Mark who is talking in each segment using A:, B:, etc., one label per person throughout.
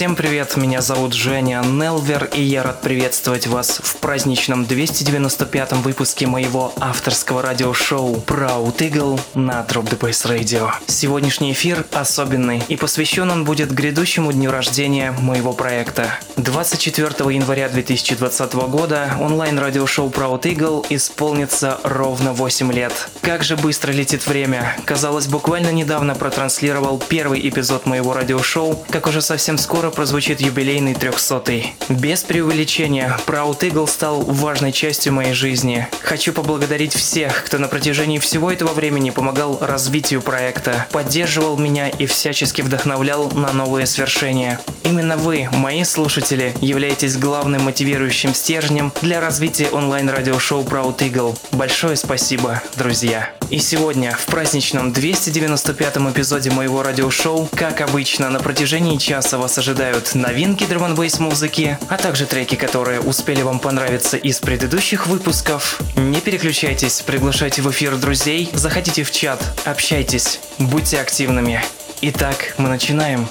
A: Всем привет, меня зовут Женя Нелвер, и я рад приветствовать вас в праздничном 295-м выпуске моего авторского радиошоу Proud Eagle на Drop the Bass Radio. Сегодняшний эфир особенный, и посвящен он будет грядущему дню рождения моего проекта. 24 января 2020 года онлайн-радиошоу Proud Eagle исполнится ровно 8 лет. Как же быстро летит время. Казалось, буквально недавно протранслировал первый эпизод моего радиошоу, как уже совсем скоро прозвучит юбилейный 300 -й. Без преувеличения, Proud Eagle стал важной частью моей жизни. Хочу поблагодарить всех, кто на протяжении всего этого времени помогал развитию проекта, поддерживал меня и всячески вдохновлял на новые свершения. Именно вы, мои слушатели, являетесь главным мотивирующим стержнем для развития онлайн-радиошоу Proud Eagle. Большое спасибо, друзья. И сегодня, в праздничном 295-м эпизоде моего радиошоу, как обычно, на протяжении часа вас ожидают новинки драм музыки, а также треки, которые успели вам понравиться из предыдущих выпусков. Не переключайтесь, приглашайте в эфир друзей, заходите в чат, общайтесь, будьте активными. Итак, мы начинаем.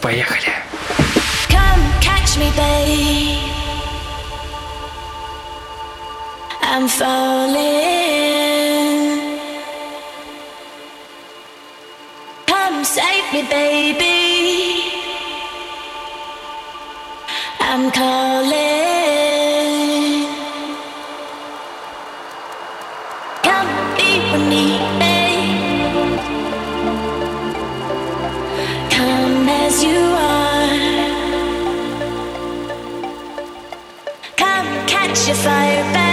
A: Поехали.
B: Come catch me, babe. I'm falling. Come save me, baby. I'm calling. Come be. Come as you are. Come catch your fire.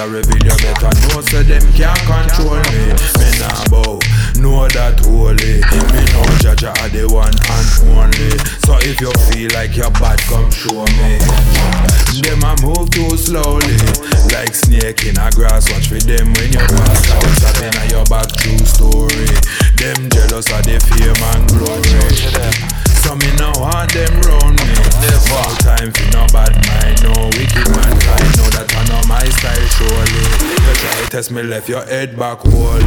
C: I reveal You better know so them can't control me. Me nah bow, know that holy. Me know Jaja are the one and only. So if you feel like you're bad come show me. Them a move too slowly. Like snake in a grass Watch for them when you pass out. Stabbing at your back true story. Them jealous of the fame and glory So me no want them round me. No time for no bad mind No wicked man. I know that I know my style surely. You try test me left your head back holding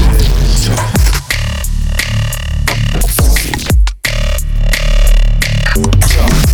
D: How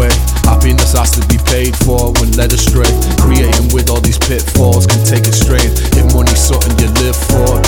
E: way. Happiness has to be paid for when led astray. Creating with all these pitfalls can take a strain. If money's something you live for,